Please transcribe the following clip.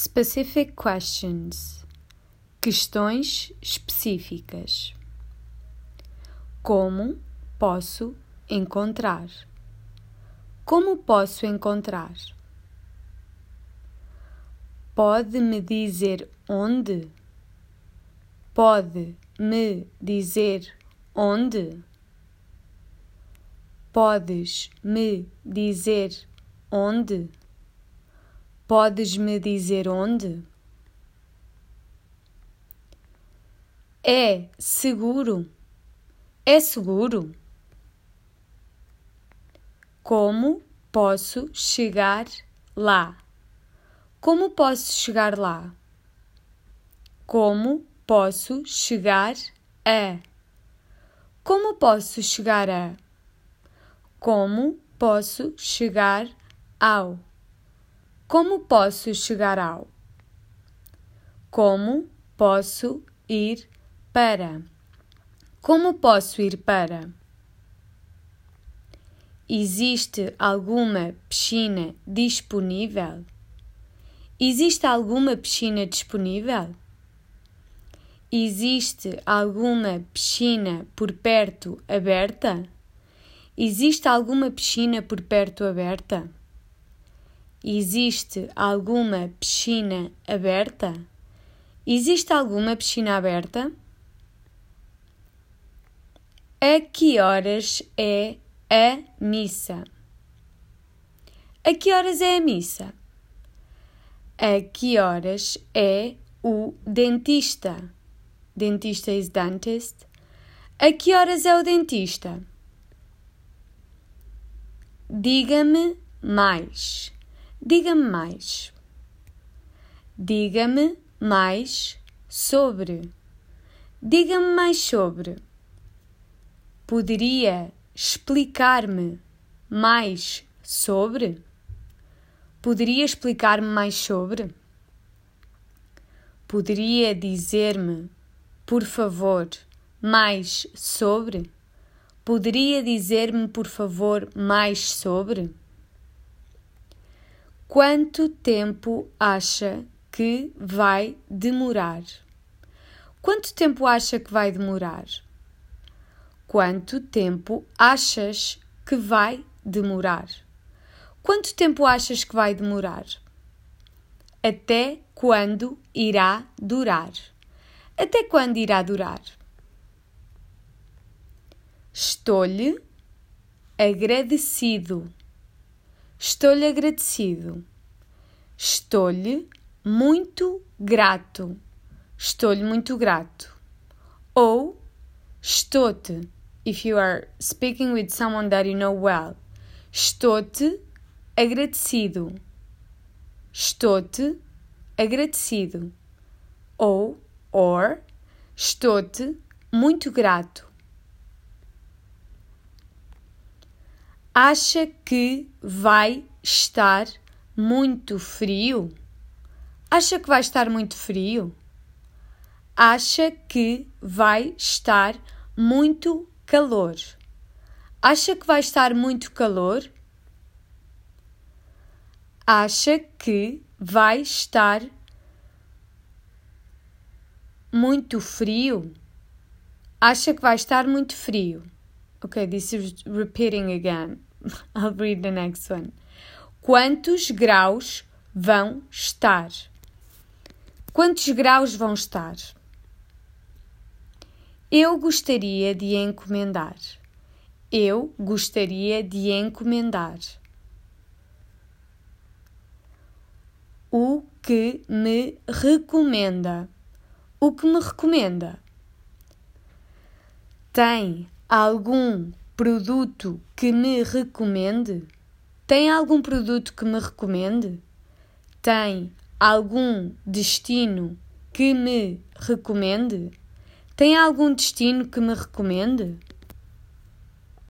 Specific questions. Questões específicas. Como posso encontrar? Como posso encontrar? Pode me dizer onde? Pode me dizer onde? Podes me dizer onde? Podes me dizer onde? É seguro? É seguro? Como posso chegar lá? Como posso chegar lá? Como posso chegar a? Como posso chegar a? Como posso chegar ao? Como posso chegar ao? Como posso ir para? Como posso ir para? Existe alguma piscina disponível? Existe alguma piscina disponível? Existe alguma piscina por perto aberta? Existe alguma piscina por perto aberta? Existe alguma piscina aberta? Existe alguma piscina aberta? A que horas é a missa? A que horas é a missa? A que horas é o dentista? Dentista is dentist. A que horas é o dentista? Diga-me mais. Diga-me mais. Diga-me mais sobre. Diga-me mais sobre. Poderia explicar-me mais sobre? Poderia explicar-me mais sobre? Poderia dizer-me, por favor, mais sobre? Poderia dizer-me, por favor, mais sobre? Quanto tempo acha que vai demorar? Quanto tempo acha que vai demorar? Quanto tempo achas que vai demorar? Quanto tempo achas que vai demorar? Até quando irá durar? Até quando irá durar? Estou-lhe agradecido Estou-lhe agradecido. Estou-lhe muito grato. Estou-lhe muito grato. Ou estou-te, if you are speaking with someone that you know well. Estou-te agradecido. Estou-te agradecido. Ou, or, estou-te muito grato. Acha que vai estar muito frio? Acha que vai estar muito frio? Acha que vai estar muito calor? Acha que vai estar muito calor? Acha que vai estar muito frio? Acha que vai estar muito frio? Okay, this is repeating again. I'll read the next one. Quantos graus vão estar? Quantos graus vão estar? Eu gostaria de encomendar. Eu gostaria de encomendar. O que me recomenda? O que me recomenda? Tem algum produto que me recomende? Tem algum produto que me recomende? Tem algum destino que me recomende? Tem algum destino que me recomende?